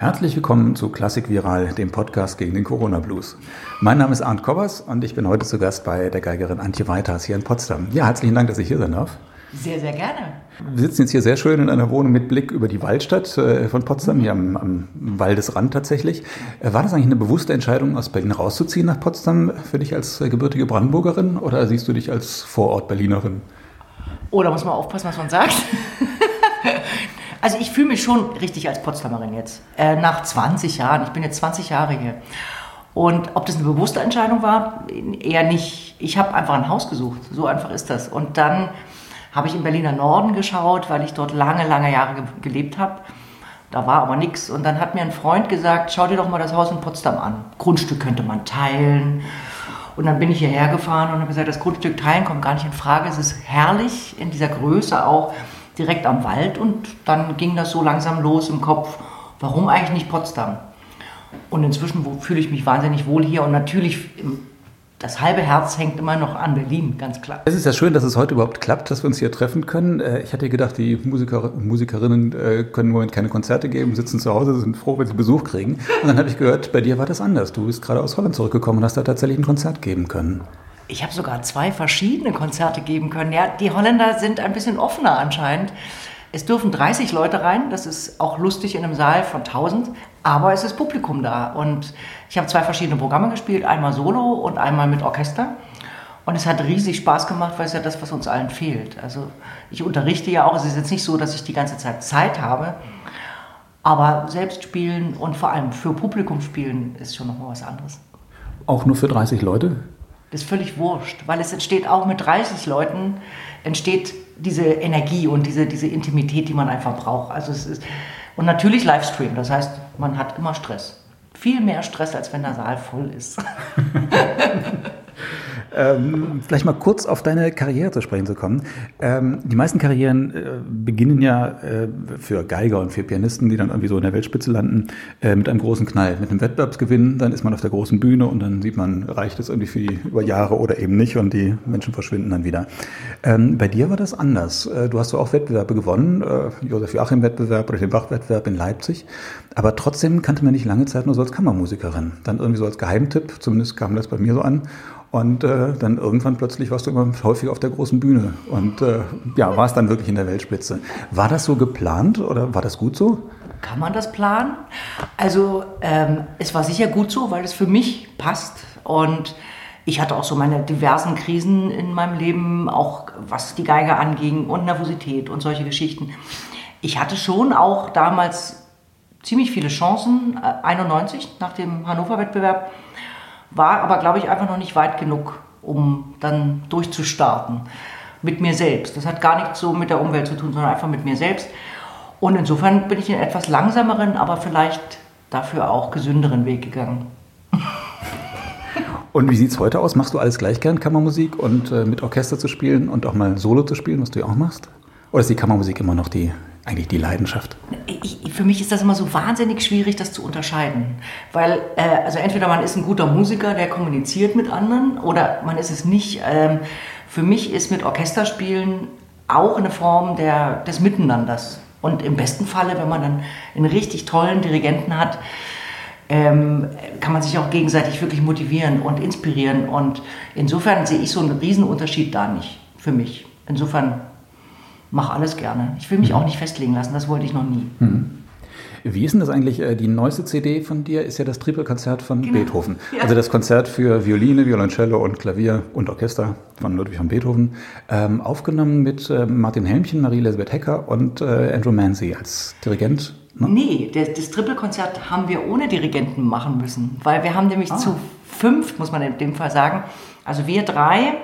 Herzlich willkommen zu Klassik Viral, dem Podcast gegen den Corona Blues. Mein Name ist Arndt Kobbers und ich bin heute zu Gast bei der Geigerin Antje Weiters hier in Potsdam. Ja, herzlichen Dank, dass ich hier sein darf. Sehr, sehr gerne. Wir sitzen jetzt hier sehr schön in einer Wohnung mit Blick über die Waldstadt äh, von Potsdam, hier am, am Waldesrand tatsächlich. Äh, war das eigentlich eine bewusste Entscheidung, aus Berlin rauszuziehen nach Potsdam für dich als äh, gebürtige Brandenburgerin oder siehst du dich als Vorort-Berlinerin? Oh, da muss man aufpassen, was man sagt. Also ich fühle mich schon richtig als Potsdamerin jetzt. Äh, nach 20 Jahren. Ich bin jetzt 20 Jahre hier. Und ob das eine bewusste Entscheidung war, eher nicht. Ich habe einfach ein Haus gesucht. So einfach ist das. Und dann habe ich im Berliner Norden geschaut, weil ich dort lange, lange Jahre ge gelebt habe. Da war aber nichts. Und dann hat mir ein Freund gesagt, schau dir doch mal das Haus in Potsdam an. Grundstück könnte man teilen. Und dann bin ich hierher gefahren und habe gesagt, das Grundstück teilen kommt gar nicht in Frage. Es ist herrlich in dieser Größe auch direkt am Wald und dann ging das so langsam los im Kopf, warum eigentlich nicht Potsdam? Und inzwischen fühle ich mich wahnsinnig wohl hier und natürlich das halbe Herz hängt immer noch an Berlin, ganz klar. Es ist ja schön, dass es heute überhaupt klappt, dass wir uns hier treffen können. Äh, ich hatte gedacht, die Musiker, Musikerinnen äh, können im Moment keine Konzerte geben, sitzen zu Hause, sind froh, wenn sie Besuch kriegen. Und dann habe ich gehört, bei dir war das anders. Du bist gerade aus Holland zurückgekommen und hast da tatsächlich ein Konzert geben können. Ich habe sogar zwei verschiedene Konzerte geben können. Ja, die Holländer sind ein bisschen offener anscheinend. Es dürfen 30 Leute rein, das ist auch lustig in einem Saal von 1000, aber es ist Publikum da. Und ich habe zwei verschiedene Programme gespielt, einmal solo und einmal mit Orchester. Und es hat riesig Spaß gemacht, weil es ja das, was uns allen fehlt. Also ich unterrichte ja auch, es ist jetzt nicht so, dass ich die ganze Zeit Zeit habe, aber selbst spielen und vor allem für Publikum spielen ist schon nochmal was anderes. Auch nur für 30 Leute? Das ist völlig wurscht, weil es entsteht auch mit 30 Leuten, entsteht diese Energie und diese, diese Intimität, die man einfach braucht. Also es ist, und natürlich Livestream, das heißt, man hat immer Stress. Viel mehr Stress, als wenn der Saal voll ist. Ähm, vielleicht mal kurz auf deine Karriere zu sprechen zu kommen. Ähm, die meisten Karrieren äh, beginnen ja äh, für Geiger und für Pianisten, die dann irgendwie so in der Weltspitze landen, äh, mit einem großen Knall, mit einem Wettbewerbsgewinn. Dann ist man auf der großen Bühne und dann sieht man, reicht es irgendwie für die, über Jahre oder eben nicht und die Menschen verschwinden dann wieder. Ähm, bei dir war das anders. Äh, du hast so auch Wettbewerbe gewonnen, äh, Josef Joachim-Wettbewerb oder den Bach-Wettbewerb in Leipzig. Aber trotzdem kannte man nicht lange Zeit nur so als Kammermusikerin. Dann irgendwie so als Geheimtipp, zumindest kam das bei mir so an. Und äh, dann irgendwann plötzlich warst du immer häufig auf der großen Bühne und äh, ja, warst dann wirklich in der Weltspitze. War das so geplant oder war das gut so? Kann man das planen? Also ähm, es war sicher gut so, weil es für mich passt und ich hatte auch so meine diversen Krisen in meinem Leben, auch was die Geige anging und Nervosität und solche Geschichten. Ich hatte schon auch damals ziemlich viele Chancen, 91 äh, nach dem Hannover-Wettbewerb war aber, glaube ich, einfach noch nicht weit genug, um dann durchzustarten mit mir selbst. Das hat gar nichts so mit der Umwelt zu tun, sondern einfach mit mir selbst. Und insofern bin ich einen etwas langsameren, aber vielleicht dafür auch gesünderen Weg gegangen. Und wie sieht es heute aus? Machst du alles gleich gern, Kammermusik und äh, mit Orchester zu spielen und auch mal Solo zu spielen, was du ja auch machst? Oder ist die Kammermusik immer noch die eigentlich die Leidenschaft? Ich, für mich ist das immer so wahnsinnig schwierig, das zu unterscheiden. Weil, äh, also entweder man ist ein guter Musiker, der kommuniziert mit anderen, oder man ist es nicht. Ähm, für mich ist mit Orchesterspielen auch eine Form der, des Miteinanders. Und im besten Falle, wenn man dann einen richtig tollen Dirigenten hat, ähm, kann man sich auch gegenseitig wirklich motivieren und inspirieren. Und insofern sehe ich so einen Riesenunterschied da nicht für mich. Insofern mache alles gerne. Ich will mich mhm. auch nicht festlegen lassen, das wollte ich noch nie. Mhm. Wie ist denn das eigentlich? Äh, die neueste CD von dir ist ja das Trippelkonzert von genau. Beethoven. Ja. Also das Konzert für Violine, Violoncello und Klavier und Orchester von Ludwig van Beethoven. Ähm, aufgenommen mit äh, Martin Helmchen, Marie-Elisabeth Hecker und äh, Andrew Mancy als Dirigent. Ne? Nee, das, das Trippelkonzert haben wir ohne Dirigenten machen müssen, weil wir haben nämlich ah. zu fünf, muss man in dem Fall sagen, also wir drei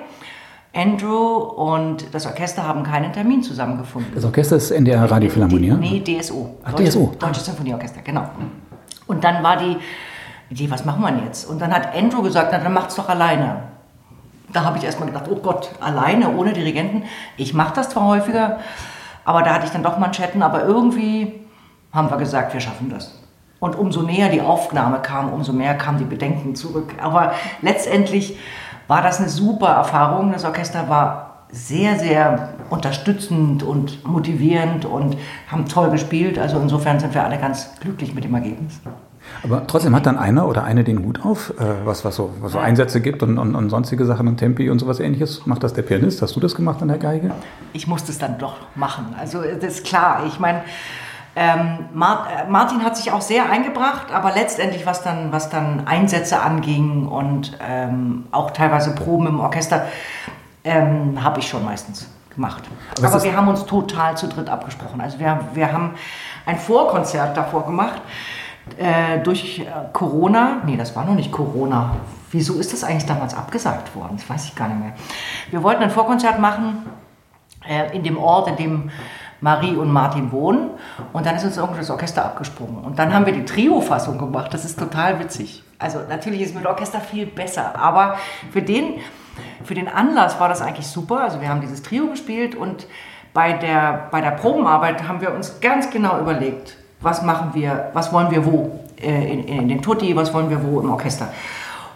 Andrew und das Orchester haben keinen Termin zusammengefunden. Das Orchester ist NDR Radiophilharmonie? Nee, DSO. Ach, Deutsche, DSO. Deutsches Symphonieorchester, genau. Und dann war die Idee, was machen wir jetzt? Und dann hat Andrew gesagt, na, dann macht's doch alleine. Da habe ich erstmal gedacht, oh Gott, alleine, ohne Dirigenten. Ich mache das zwar häufiger, aber da hatte ich dann doch Manschetten, aber irgendwie haben wir gesagt, wir schaffen das. Und umso näher die Aufnahme kam, umso mehr kamen die Bedenken zurück. Aber letztendlich war das eine super Erfahrung. Das Orchester war sehr, sehr unterstützend und motivierend und haben toll gespielt. Also insofern sind wir alle ganz glücklich mit dem Ergebnis. Aber trotzdem hat dann einer oder eine den Hut auf, äh, was, was, so, was so Einsätze gibt und, und, und sonstige Sachen und Tempi und sowas ähnliches. Macht das der Pianist? Hast du das gemacht an der Geige? Ich musste es dann doch machen. Also das ist klar. Ich meine, ähm, äh, Martin hat sich auch sehr eingebracht, aber letztendlich, was dann, was dann Einsätze anging und ähm, auch teilweise Proben im Orchester, ähm, habe ich schon meistens gemacht. Aber, aber wir haben uns total zu dritt abgesprochen. Also wir, wir haben ein Vorkonzert davor gemacht äh, durch äh, Corona, nee, das war noch nicht Corona. Wieso ist das eigentlich damals abgesagt worden? Das weiß ich gar nicht mehr. Wir wollten ein Vorkonzert machen äh, in dem Ort, in dem Marie und Martin wohnen. Und dann ist uns irgendwie das Orchester abgesprungen. Und dann haben wir die Trio-Fassung gemacht. Das ist total witzig. Also natürlich ist mit Orchester viel besser. Aber für den, für den Anlass war das eigentlich super. Also wir haben dieses Trio gespielt und bei der, bei der Probenarbeit haben wir uns ganz genau überlegt, was machen wir, was wollen wir wo äh, in, in, den Tutti, was wollen wir wo im Orchester.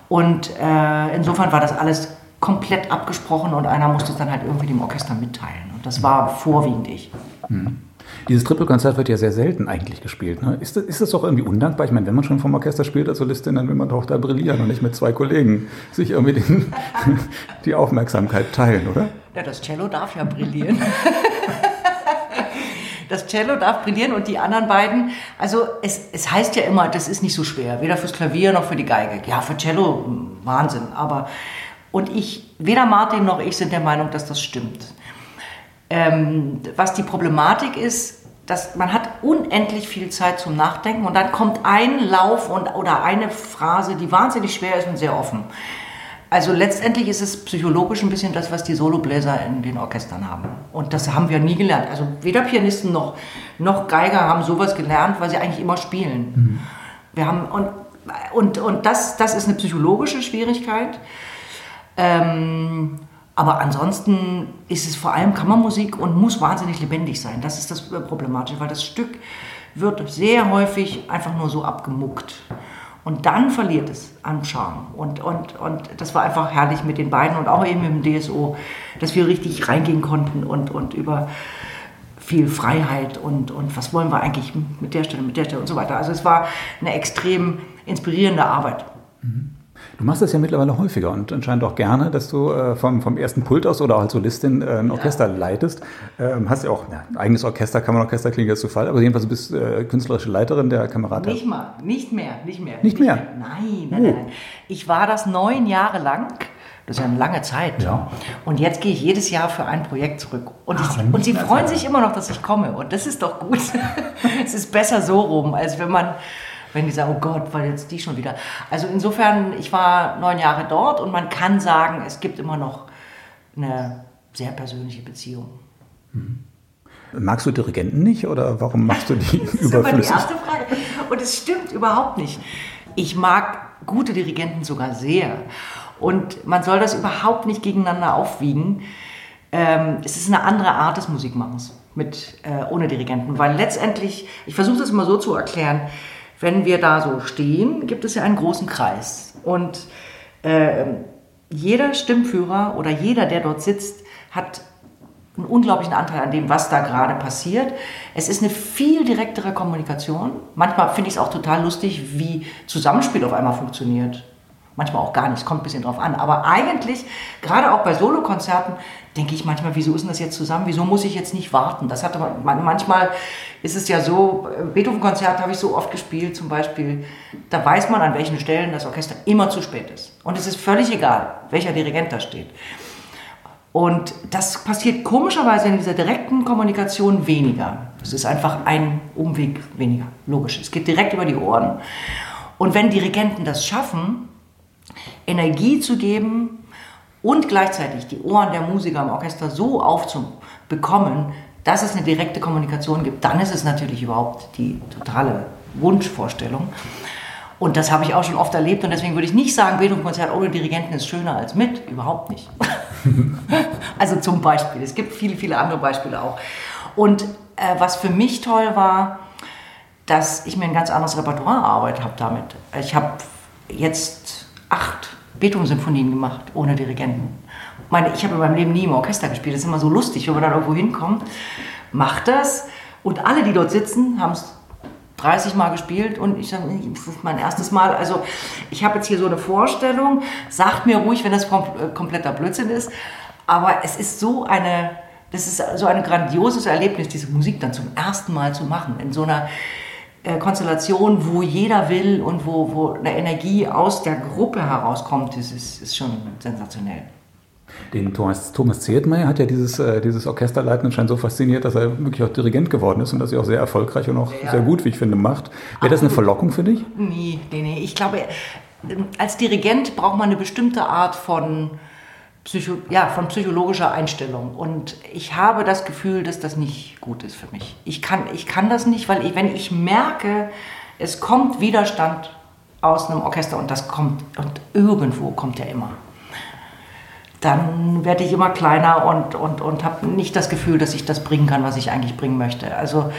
Und äh, insofern war das alles komplett abgesprochen und einer musste es dann halt irgendwie dem Orchester mitteilen. Und das war vorwiegend ich. Hm. Dieses Triple-Konzert wird ja sehr selten eigentlich gespielt. Ne? Ist, das, ist das doch irgendwie undankbar? Ich meine, wenn man schon vom Orchester spielt als Solistin, dann will man doch da brillieren und nicht mit zwei Kollegen sich irgendwie den, die Aufmerksamkeit teilen, oder? Ja, das Cello darf ja brillieren. das Cello darf brillieren und die anderen beiden, also es, es heißt ja immer, das ist nicht so schwer, weder fürs Klavier noch für die Geige. Ja, für Cello, Wahnsinn, aber und ich, weder Martin noch ich sind der Meinung, dass das stimmt. Ähm, was die Problematik ist, dass man hat unendlich viel Zeit zum Nachdenken und dann kommt ein Lauf und, oder eine Phrase, die wahnsinnig schwer ist und sehr offen. Also letztendlich ist es psychologisch ein bisschen das, was die Solobläser in den Orchestern haben. Und das haben wir nie gelernt. Also weder Pianisten noch, noch Geiger haben sowas gelernt, weil sie eigentlich immer spielen. Mhm. Wir haben, und und, und das, das ist eine psychologische Schwierigkeit. Ähm, aber ansonsten ist es vor allem Kammermusik und muss wahnsinnig lebendig sein. Das ist das Problematische, weil das Stück wird sehr häufig einfach nur so abgemuckt. Und dann verliert es an Charme. Und, und, und das war einfach herrlich mit den beiden und auch eben mit dem DSO, dass wir richtig reingehen konnten und, und über viel Freiheit und, und was wollen wir eigentlich mit der Stelle, mit der Stelle und so weiter. Also es war eine extrem inspirierende Arbeit. Mhm. Du machst das ja mittlerweile häufiger und anscheinend auch gerne, dass du äh, vom, vom ersten Pult aus oder als Solistin äh, ein Orchester ja. leitest. Ähm, hast ja auch ja, ein eigenes Orchester, Kammerorchester klingt jetzt zu Fall, aber jedenfalls du bist äh, künstlerische Leiterin der Kamerata. Nicht mal, nicht mehr, nicht mehr. Nicht, nicht mehr? mehr? Nein, nein, oh. nein. Ich war das neun Jahre lang. Das ist ja eine lange Zeit. Ja. Und jetzt gehe ich jedes Jahr für ein Projekt zurück. Und, ich, und sie freuen sich immer noch, dass ich komme. Und das ist doch gut. es ist besser so rum, als wenn man wenn die sagen, oh Gott, weil jetzt die schon wieder. Also insofern, ich war neun Jahre dort und man kann sagen, es gibt immer noch eine sehr persönliche Beziehung. Mhm. Magst du Dirigenten nicht oder warum machst du die das ist immer die erste Frage. Und es stimmt überhaupt nicht. Ich mag gute Dirigenten sogar sehr. Und man soll das überhaupt nicht gegeneinander aufwiegen. Ähm, es ist eine andere Art des Musikmachens mit, äh, ohne Dirigenten. Weil letztendlich, ich versuche das immer so zu erklären, wenn wir da so stehen, gibt es ja einen großen Kreis. Und äh, jeder Stimmführer oder jeder, der dort sitzt, hat einen unglaublichen Anteil an dem, was da gerade passiert. Es ist eine viel direktere Kommunikation. Manchmal finde ich es auch total lustig, wie Zusammenspiel auf einmal funktioniert. Manchmal auch gar nicht, es kommt ein bisschen drauf an. Aber eigentlich, gerade auch bei Solokonzerten, denke ich manchmal, wieso ist denn das jetzt zusammen? Wieso muss ich jetzt nicht warten? Das hatte man, manchmal ist es ja so, Beethoven-Konzert habe ich so oft gespielt, zum Beispiel, da weiß man, an welchen Stellen das Orchester immer zu spät ist. Und es ist völlig egal, welcher Dirigent da steht. Und das passiert komischerweise in dieser direkten Kommunikation weniger. Es ist einfach ein Umweg weniger, logisch. Es geht direkt über die Ohren. Und wenn Dirigenten das schaffen, Energie zu geben und gleichzeitig die Ohren der Musiker im Orchester so aufzubekommen, dass es eine direkte Kommunikation gibt, dann ist es natürlich überhaupt die totale Wunschvorstellung. Und das habe ich auch schon oft erlebt und deswegen würde ich nicht sagen, Beethoven-Konzert ohne Dirigenten ist schöner als mit. Überhaupt nicht. also zum Beispiel. Es gibt viele, viele andere Beispiele auch. Und äh, was für mich toll war, dass ich mir ein ganz anderes Repertoire erarbeitet habe damit. Ich habe jetzt acht Beethoven-Symphonien gemacht, ohne Dirigenten. meine, ich habe in meinem Leben nie im Orchester gespielt. Das ist immer so lustig, wenn man dann irgendwo hinkommt, macht das und alle, die dort sitzen, haben es 30 Mal gespielt und ich sage, das ist mein erstes Mal. Also ich habe jetzt hier so eine Vorstellung, sagt mir ruhig, wenn das äh, kompletter Blödsinn ist, aber es ist so eine, das ist so ein grandioses Erlebnis, diese Musik dann zum ersten Mal zu machen, in so einer Konstellation, wo jeder will und wo, wo eine Energie aus der Gruppe herauskommt, das ist, ist schon sensationell. Den Thomas, Thomas Zedmeier hat ja dieses, äh, dieses Orchesterleiten anscheinend so fasziniert, dass er wirklich auch Dirigent geworden ist und dass er auch sehr erfolgreich und auch ja. sehr gut, wie ich finde, macht. Wäre das eine Verlockung für dich? Nee, nee, nee. Ich glaube, ähm, als Dirigent braucht man eine bestimmte Art von, Psycho ja, von psychologischer Einstellung. Und ich habe das Gefühl, dass das nicht gut ist für mich. Ich kann, ich kann das nicht, weil ich, wenn ich merke, es kommt Widerstand aus einem Orchester und das kommt, und irgendwo kommt ja immer dann werde ich immer kleiner und, und, und habe nicht das Gefühl, dass ich das bringen kann, was ich eigentlich bringen möchte. Also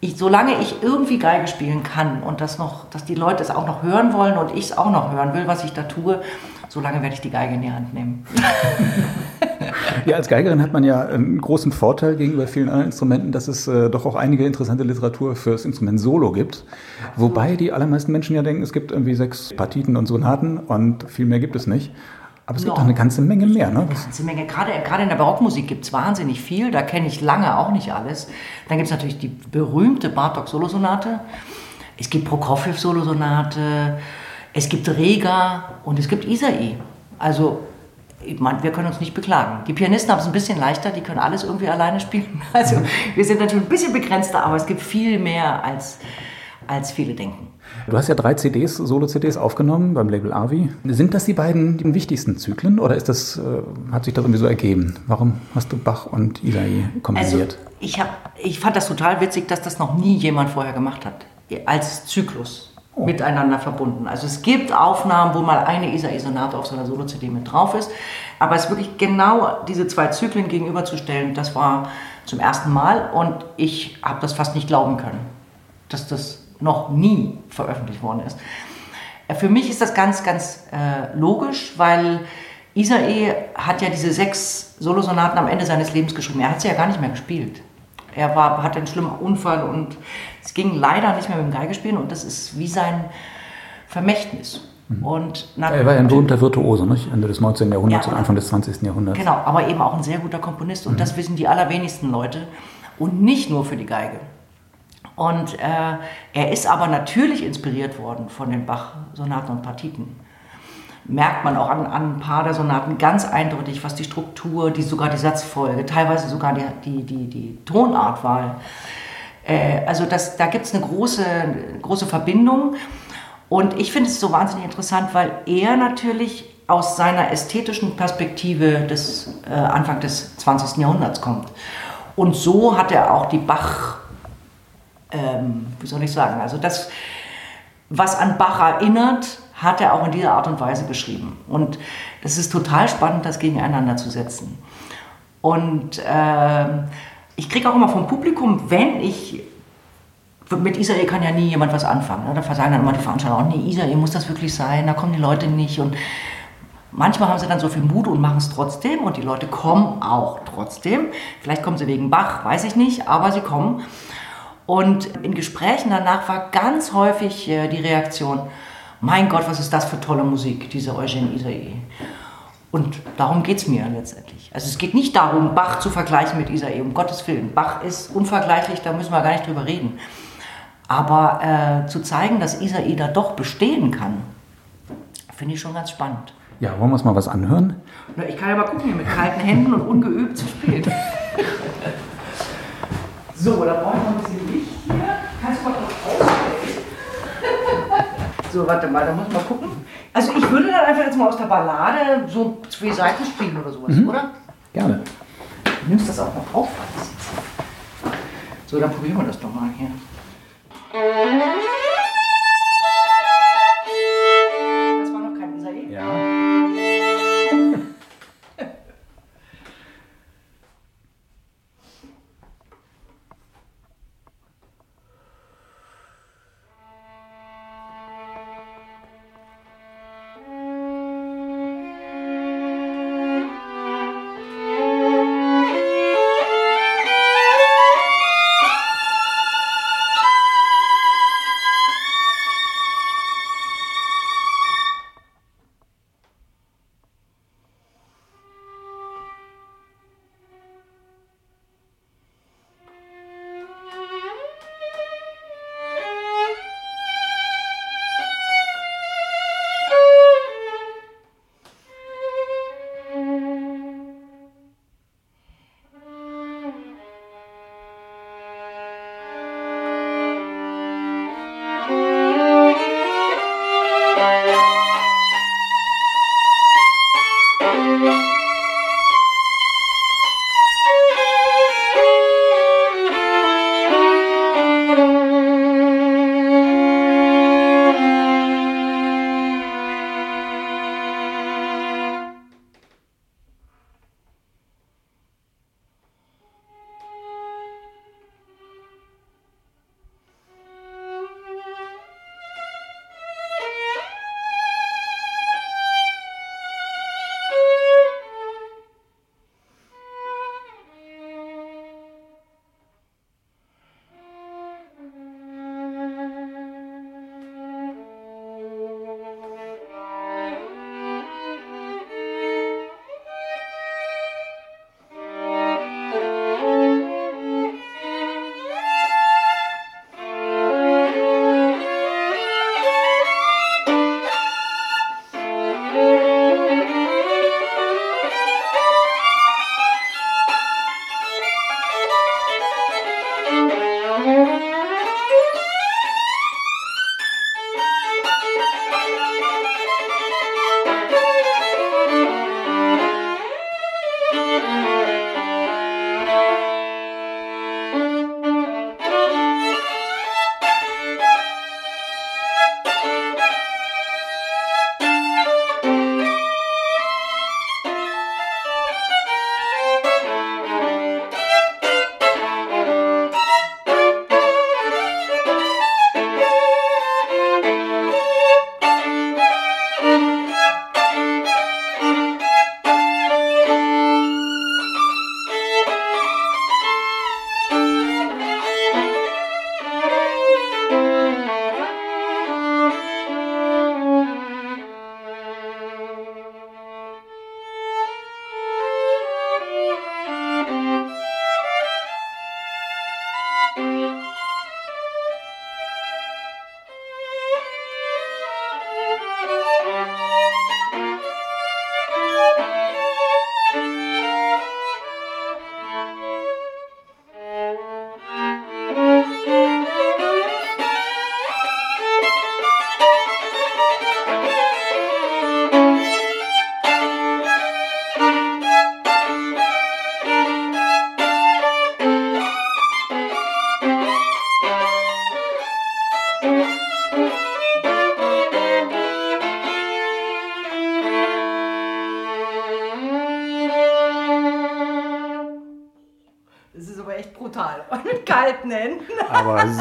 ich, solange ich irgendwie Geige spielen kann und das noch, dass die Leute es auch noch hören wollen und ich es auch noch hören will, was ich da tue, solange werde ich die Geige in die Hand nehmen. Ja, als Geigerin hat man ja einen großen Vorteil gegenüber vielen anderen Instrumenten, dass es äh, doch auch einige interessante Literatur für das Instrument Solo gibt. Wobei die allermeisten Menschen ja denken, es gibt irgendwie sechs Partiten und Sonaten und viel mehr gibt es nicht. Aber es gibt doch eine ganze Menge mehr, ne? Eine ganze Menge. Gerade, gerade in der Barockmusik gibt es wahnsinnig viel. Da kenne ich lange auch nicht alles. Dann gibt es natürlich die berühmte Bartok-Solosonate. Es gibt Prokofjew-Solosonate. Es gibt Rega und es gibt Isai. Also, meine, wir können uns nicht beklagen. Die Pianisten haben es ein bisschen leichter. Die können alles irgendwie alleine spielen. Also, wir sind natürlich ein bisschen begrenzter, aber es gibt viel mehr, als, als viele denken. Du hast ja drei CDs, Solo-CDs aufgenommen beim Label Avi. Sind das die beiden die wichtigsten Zyklen oder ist das, äh, hat sich das irgendwie so ergeben? Warum hast du Bach und Isai kombiniert? Also ich, hab, ich fand das total witzig, dass das noch nie jemand vorher gemacht hat, als Zyklus oh. miteinander verbunden. Also es gibt Aufnahmen, wo mal eine Isai-Sonate auf so einer Solo-CD mit drauf ist, aber es wirklich genau diese zwei Zyklen gegenüberzustellen, das war zum ersten Mal und ich habe das fast nicht glauben können, dass das noch nie veröffentlicht worden ist. Äh, für mich ist das ganz, ganz äh, logisch, weil Isae hat ja diese sechs Solosonaten am Ende seines Lebens geschrieben. Er hat sie ja gar nicht mehr gespielt. Er war, hatte einen schlimmen Unfall und es ging leider nicht mehr mit dem Geigespielen und das ist wie sein Vermächtnis. Mhm. Und er war ja ein berühmter Virtuose, nicht? Ende des 19. Jahrhunderts ja, und Anfang des 20. Jahrhunderts. Genau, aber eben auch ein sehr guter Komponist und mhm. das wissen die allerwenigsten Leute und nicht nur für die Geige. Und äh, er ist aber natürlich inspiriert worden von den Bach-Sonaten und Partiten. Merkt man auch an, an, ein paar der Sonaten ganz eindeutig, was die Struktur, die, sogar die Satzfolge, teilweise sogar die, die, die, die Tonartwahl. Äh, also das, da gibt es eine große, große Verbindung. Und ich finde es so wahnsinnig interessant, weil er natürlich aus seiner ästhetischen Perspektive des äh, Anfang des 20. Jahrhunderts kommt. Und so hat er auch die Bach- ähm, wie soll ich sagen, also das, was an Bach erinnert, hat er auch in dieser Art und Weise geschrieben. Und es ist total spannend, das gegeneinander zu setzen. Und äh, ich kriege auch immer vom Publikum, wenn ich mit Israel kann ja nie jemand was anfangen. Ne? Da sagen dann immer die Veranstalter, oh nee, Israel muss das wirklich sein, da kommen die Leute nicht. Und manchmal haben sie dann so viel Mut und machen es trotzdem und die Leute kommen auch trotzdem. Vielleicht kommen sie wegen Bach, weiß ich nicht, aber sie kommen. Und in Gesprächen danach war ganz häufig äh, die Reaktion, mein Gott, was ist das für tolle Musik, diese Eugène Isaïe. Und darum geht es mir letztendlich. Also es geht nicht darum, Bach zu vergleichen mit Isaïe, um Gottes Willen. Bach ist unvergleichlich, da müssen wir gar nicht drüber reden. Aber äh, zu zeigen, dass Isaïe da doch bestehen kann, finde ich schon ganz spannend. Ja, wollen wir uns mal was anhören? Na, ich kann ja mal gucken, hier mit kalten Händen und ungeübt zu spielen. so, da brauchen wir ein bisschen Kannst du mal kurz ausstellen? So, warte mal, da muss ich mal gucken. Also ich würde dann einfach jetzt mal aus der Ballade so zwei Seiten spielen oder sowas, mhm. oder? Gerne. Du nimmst das auch noch auf. So, dann probieren wir das doch mal hier.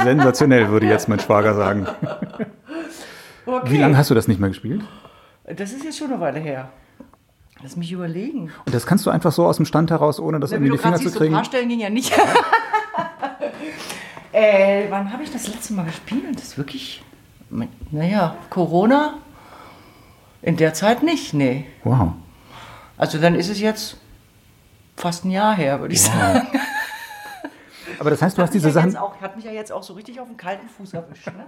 Sensationell, würde jetzt mein Schwager sagen. Okay. Wie lange hast du das nicht mehr gespielt? Das ist jetzt schon eine Weile her. Lass mich überlegen. Und das kannst du einfach so aus dem Stand heraus, ohne das irgendwie wie die Finger zu siehst, so ein kriegen? paar Stellen ging ja nicht. äh, wann habe ich das letzte Mal gespielt? Das ist wirklich, naja, Corona? In der Zeit nicht, nee. Wow. Also dann ist es jetzt fast ein Jahr her, würde ich sagen. Aber das heißt, du hast Hat mich diese ja Sachen, auch, hat mich ja jetzt auch so richtig auf den kalten Fuß erwischt. Ne?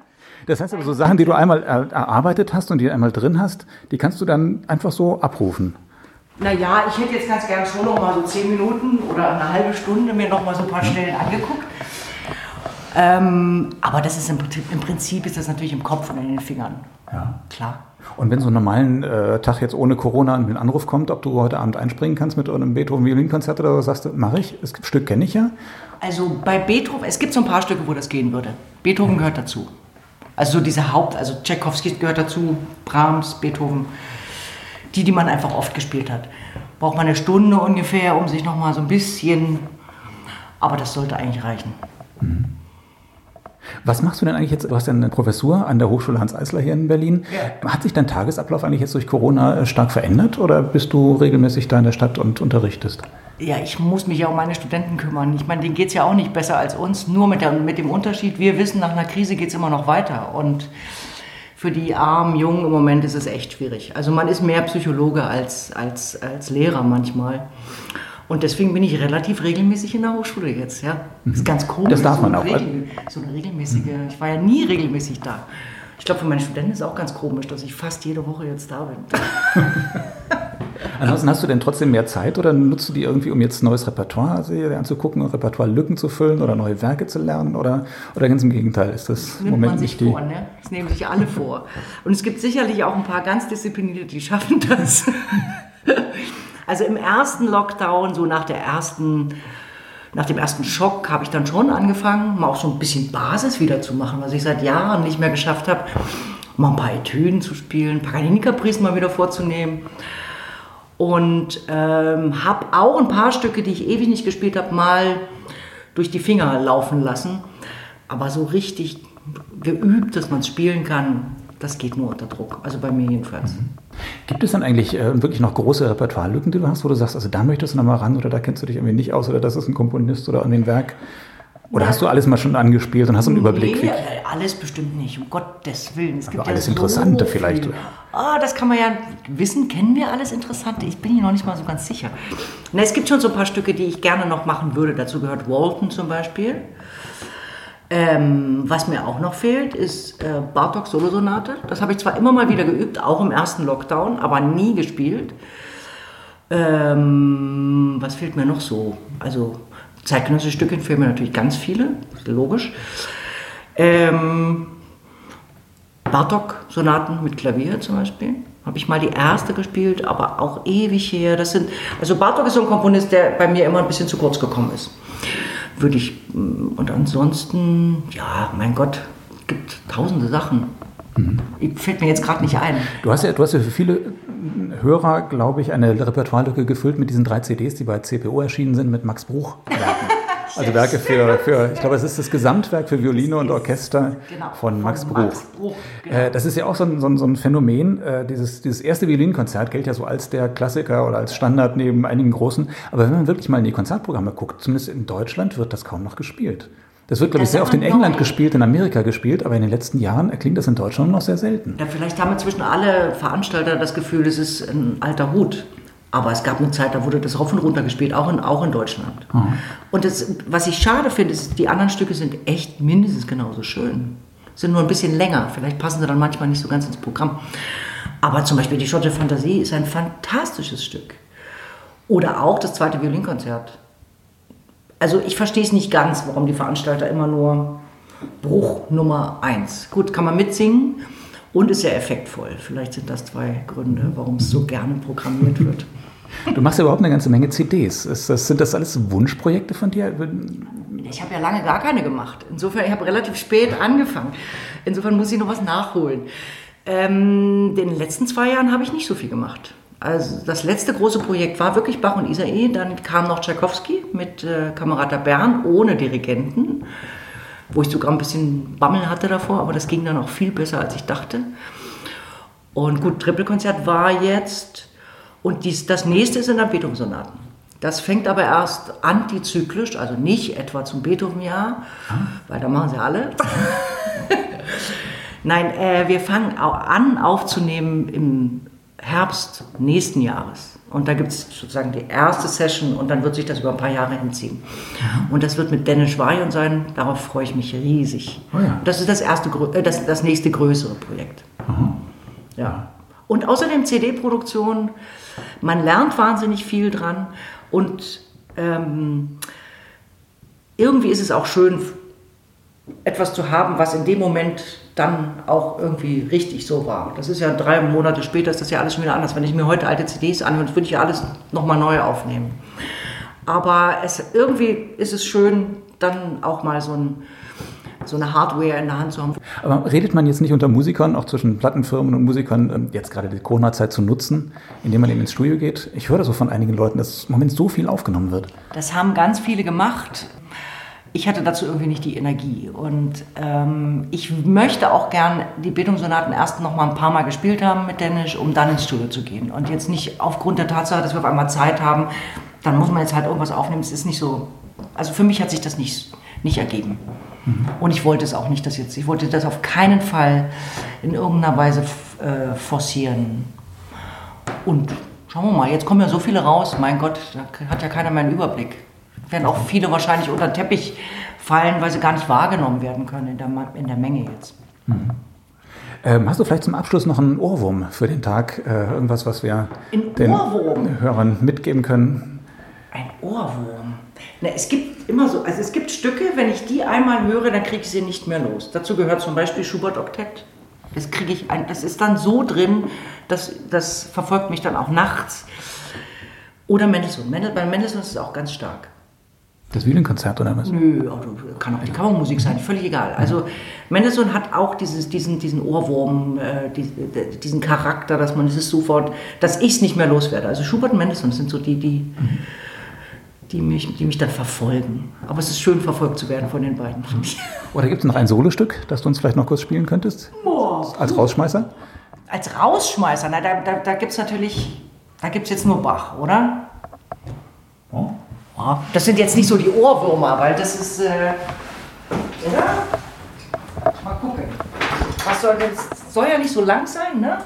das heißt aber so Sachen, die du einmal er- erarbeitet hast und die einmal drin hast, die kannst du dann einfach so abrufen. Naja, ich hätte jetzt ganz gern schon noch mal so zehn Minuten oder eine halbe Stunde mir noch mal so ein paar Stellen angeguckt. Ähm, aber das ist im Prinzip, im Prinzip ist das natürlich im Kopf und in den Fingern. Ja. Klar. Und wenn so einen normalen äh, Tag jetzt ohne Corona ein Anruf kommt, ob du heute Abend einspringen kannst mit einem Beethoven-Violinkonzert oder so, sagst du, mache ich. Das Stück kenne ich ja. Also bei Beethoven, es gibt so ein paar Stücke, wo das gehen würde. Beethoven gehört dazu. Also so diese Haupt, also Tchaikovsky gehört dazu, Brahms, Beethoven, die, die man einfach oft gespielt hat. Braucht man eine Stunde ungefähr, um sich noch mal so ein bisschen, aber das sollte eigentlich reichen. Was machst du denn eigentlich jetzt? Du hast ja eine Professur an der Hochschule Hans Eisler hier in Berlin. Hat sich dein Tagesablauf eigentlich jetzt durch Corona äh, stark verändert oder bist du regelmäßig da in der Stadt und unterrichtest? Ja, ich muss mich ja um meine Studenten kümmern. Ich meine, denen geht es ja auch nicht besser als uns, nur mit, der, mit dem Unterschied, wir wissen, nach einer Krise geht es immer noch weiter. Und für die armen Jungen im Moment ist es echt schwierig. Also man ist mehr Psychologe als, als, als Lehrer manchmal. Und deswegen bin ich relativ regelmäßig in der Hochschule jetzt. Ja. Das ist ganz komisch. Das darf so man eine auch. Regel, so eine regelmäßige. Ich war ja nie regelmäßig da. Ich glaube, für meine Studenten ist es auch ganz komisch, dass ich fast jede Woche jetzt da bin. Ansonsten hast du denn trotzdem mehr Zeit oder nutzt du die irgendwie, um jetzt neues Repertoire anzugucken, Repertoire-Lücken zu füllen oder neue Werke zu lernen oder, oder ganz im Gegenteil? Ist das im nimmt Moment man sich nicht die. vor, ne? Das nehmen sich alle vor. Und es gibt sicherlich auch ein paar ganz disziplinierte, die schaffen das. also im ersten Lockdown, so nach der ersten, nach dem ersten Schock, habe ich dann schon angefangen, mal auch so ein bisschen Basis wieder zu machen, was ich seit Jahren nicht mehr geschafft habe. Mal ein paar Etüden zu spielen, Paganini-Capricen mal wieder vorzunehmen. Und ähm, habe auch ein paar Stücke, die ich ewig nicht gespielt habe, mal durch die Finger laufen lassen. Aber so richtig geübt, dass man es spielen kann, das geht nur unter Druck. Also bei mir jedenfalls. Gibt es dann eigentlich äh, wirklich noch große Repertoire-Lücken, die du hast, wo du sagst, also da möchtest du noch mal ran oder da kennst du dich irgendwie nicht aus oder das ist ein Komponist oder an den Werk? Oder hast du alles mal schon angespielt und hast einen Überblick? Nee, äh, alles bestimmt nicht, um Gottes Willen. Es gibt alles ja so Interessante viel. vielleicht. Ah, das kann man ja wissen. Kennen wir alles Interessante? Ich bin hier noch nicht mal so ganz sicher. Na, es gibt schon so ein paar Stücke, die ich gerne noch machen würde. Dazu gehört Walton zum Beispiel. Ähm, was mir auch noch fehlt, ist äh, Bartok Solosonate. Das habe ich zwar immer mal wieder geübt, auch im ersten Lockdown, aber nie gespielt. Ähm, was fehlt mir noch so? Also zeitgenössische Stücke fehlen mir natürlich ganz viele, logisch. Ähm, Bartok-Sonaten mit Klavier zum Beispiel. Habe ich mal die erste gespielt, aber auch ewig her. Das sind, also Bartok ist so ein Komponist, der bei mir immer ein bisschen zu kurz gekommen ist. Würde ich, mm, und ansonsten, ja, mein Gott, gibt tausende Sachen. Fällt mir jetzt gerade nicht ein. du, hast ja, du hast ja für viele Hörer, glaube ich, eine Repertoire-Lücke gefüllt mit diesen drei CDs, die bei CPO erschienen sind, mit Max Bruch. Also Werke für, für, ich glaube, es ist das Gesamtwerk für Violine und Orchester Genau, von Max Bruch. Max Bruch, genau. Äh, Das ist ja auch so ein, so ein, so ein Phänomen. Äh, Dieses, dieses erste Violinkonzert gilt ja so als der Klassiker oder als Standard neben einigen großen. Aber wenn man wirklich mal in die Konzertprogramme guckt, zumindest in Deutschland, wird das kaum noch gespielt. Das wird, glaube ich, Das sehr ist oft in England gespielt, in Amerika gespielt, aber in den letzten Jahren erklingt das in Deutschland noch sehr selten. Ja, vielleicht haben inzwischen alle Veranstalter das Gefühl, es ist ein alter Hut. Aber es gab eine Zeit, da wurde das rauf und runter gespielt, auch in, auch in Deutschland. Und das, was ich schade finde, ist, die anderen Stücke sind echt mindestens genauso schön. Sind nur ein bisschen länger. Vielleicht passen sie dann manchmal nicht so ganz ins Programm. Aber zum Beispiel die Schotte Fantasie ist ein fantastisches Stück. Oder auch das zweite Violinkonzert. Also ich verstehe es nicht ganz, warum die Veranstalter immer nur Bruch Nummer 1. Gut, kann man mitsingen und ist sehr effektvoll. Vielleicht sind das zwei Gründe, warum es so gerne programmiert wird. Du machst ja überhaupt eine ganze Menge CDs. Das, sind das alles Wunschprojekte von dir? Ich habe ja lange gar keine gemacht. Insofern, ich habe relativ spät angefangen. Insofern muss ich noch was nachholen. Ähm, in den letzten zwei Jahren habe ich nicht so viel gemacht. Also das letzte große Projekt war wirklich Bach und Isae. Dann kam noch Tchaikovsky mit äh, Kamerata Bern ohne Dirigenten, wo ich sogar ein bisschen Bammel hatte davor, aber das ging dann auch viel besser, als ich dachte. Und gut, Trippelkonzert war jetzt und dies, das nächste sind dann Beethoven-Sonaten. Das fängt aber erst antizyklisch, also nicht etwa zum Beethoven-Jahr, weil da machen sie alle. Nein, äh, wir fangen an aufzunehmen im Herbst nächsten Jahres. Und da gibt es sozusagen die erste Session und dann wird sich das über ein paar Jahre hinziehen. Und das wird mit Dennis Schweion sein, darauf freue ich mich riesig. Oh ja. Das ist das, erste, äh, das, das nächste größere Projekt. Aha. Ja. Und außerdem CD-Produktion, man lernt wahnsinnig viel dran und ähm, irgendwie ist es auch schön, etwas zu haben, was in dem Moment dann auch irgendwie richtig so war. Das ist ja drei Monate später, ist das ja alles schon wieder anders. Wenn ich mir heute alte CDs anhöre, würde ich ja alles nochmal neu aufnehmen. Aber es, irgendwie ist es schön, dann auch mal so, ein, so eine Hardware in der Hand zu haben. Aber redet man jetzt nicht unter Musikern, auch zwischen Plattenfirmen und Musikern, ähm, jetzt gerade die Corona-Zeit zu nutzen, indem man eben ins Studio geht? Ich höre das so von einigen Leuten, dass im Moment so viel aufgenommen wird. Das haben ganz viele gemacht ich hatte dazu irgendwie nicht die Energie. Und ähm, ich möchte auch gern die Bildungssonaten erst noch mal ein paar Mal gespielt haben mit Dennis, um dann ins Studio zu gehen. Und jetzt nicht aufgrund der Tatsache, dass wir auf einmal Zeit haben, dann muss man jetzt halt irgendwas aufnehmen. Es ist nicht so. Also für mich hat sich das nicht, nicht ergeben. Mhm. Und ich wollte es auch nicht, das jetzt. Ich wollte das auf keinen Fall in irgendeiner Weise äh, forcieren. Und schauen wir mal, jetzt kommen ja so viele raus. Mein Gott, da hat ja keiner mehr einen Überblick werden auch viele wahrscheinlich unter den Teppich fallen, weil sie gar nicht wahrgenommen werden können in der, in der Menge jetzt. Mhm. Ähm, hast du vielleicht zum Abschluss noch einen Ohrwurm für den Tag? Äh, irgendwas, was wir Ein den Ohrwurm. Hörern mitgeben können? Ein Ohrwurm. Na, es gibt immer so, also es gibt Stücke, wenn ich die einmal höre, dann kriege ich sie nicht mehr los. Dazu gehört zum Beispiel Schubert Oktett. Das kriege ich, ein, das ist dann so drin, dass das verfolgt mich dann auch nachts. Oder Mendelssohn. Mendel, bei Mendelssohn ist es auch ganz stark. Das Violinkonzert oder was? Nö, also kann auch die Kammermusik sein, völlig egal. Also Mendelssohn hat auch dieses, diesen, diesen Ohrwurm, äh, diesen Charakter, dass man es sofort, dass ich es nicht mehr loswerde. Also Schubert und Mendelssohn sind so die, die, mhm. die, mich, die mich dann verfolgen. Aber es ist schön, verfolgt zu werden von den beiden. Mhm. Oder gibt es noch ein Solostück, das du uns vielleicht noch kurz spielen könntest? Boah. Als Rausschmeißer? Als Rausschmeißer? Na, da da, da gibt es natürlich, da gibt es jetzt nur Bach, oder? Oh. Das sind jetzt nicht so die Ohrwürmer, weil das ist. Äh, oder? Mal gucken. Was soll denn. Soll ja nicht so lang sein, ne?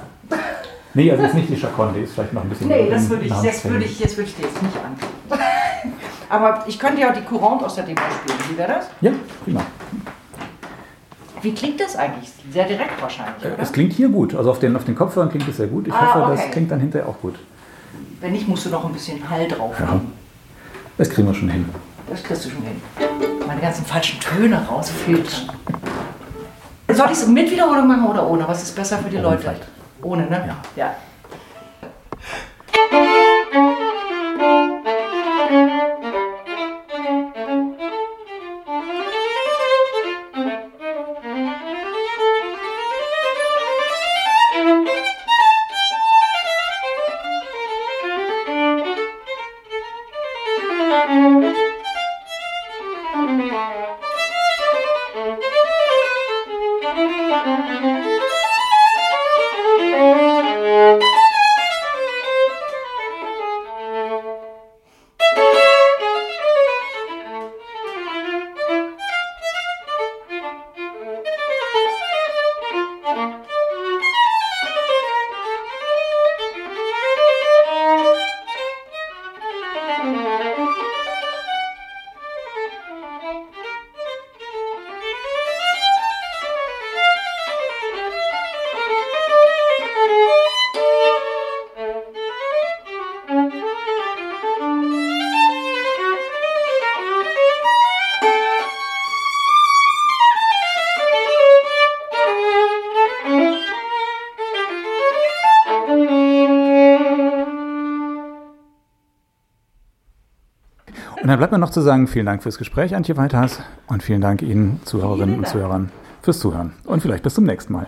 Nee, also ist nicht die Chaconne, die ist vielleicht noch ein bisschen. Nee, das würde ich, das würde ich, jetzt würde ich dir jetzt nicht an. Aber ich könnte ja auch die Courante aus der Demo spielen. Wie wäre das? Ja, prima. Wie klingt das eigentlich? Sehr direkt wahrscheinlich. Äh, oder? Es klingt hier gut. Also auf den, auf den Kopfhörern klingt es sehr gut. Ich ah, hoffe, okay. das klingt dann hinterher auch gut. Wenn nicht, musst du noch ein bisschen Hall drauf ja. Das kriegen wir schon hin. Das kriegst du schon hin. Meine ganzen falschen Töne rausfiltern. Soll ich es mit Wiederholung machen oder ohne? Was ist besser für die Leute? Vielleicht. Ohne, ne? Ja. ja. Und dann bleibt mir noch zu sagen, vielen Dank fürs Gespräch, Antje Weithas. Und vielen Dank Ihnen, Zuhörerinnen und Zuhörern, fürs Zuhören. Und vielleicht bis zum nächsten Mal.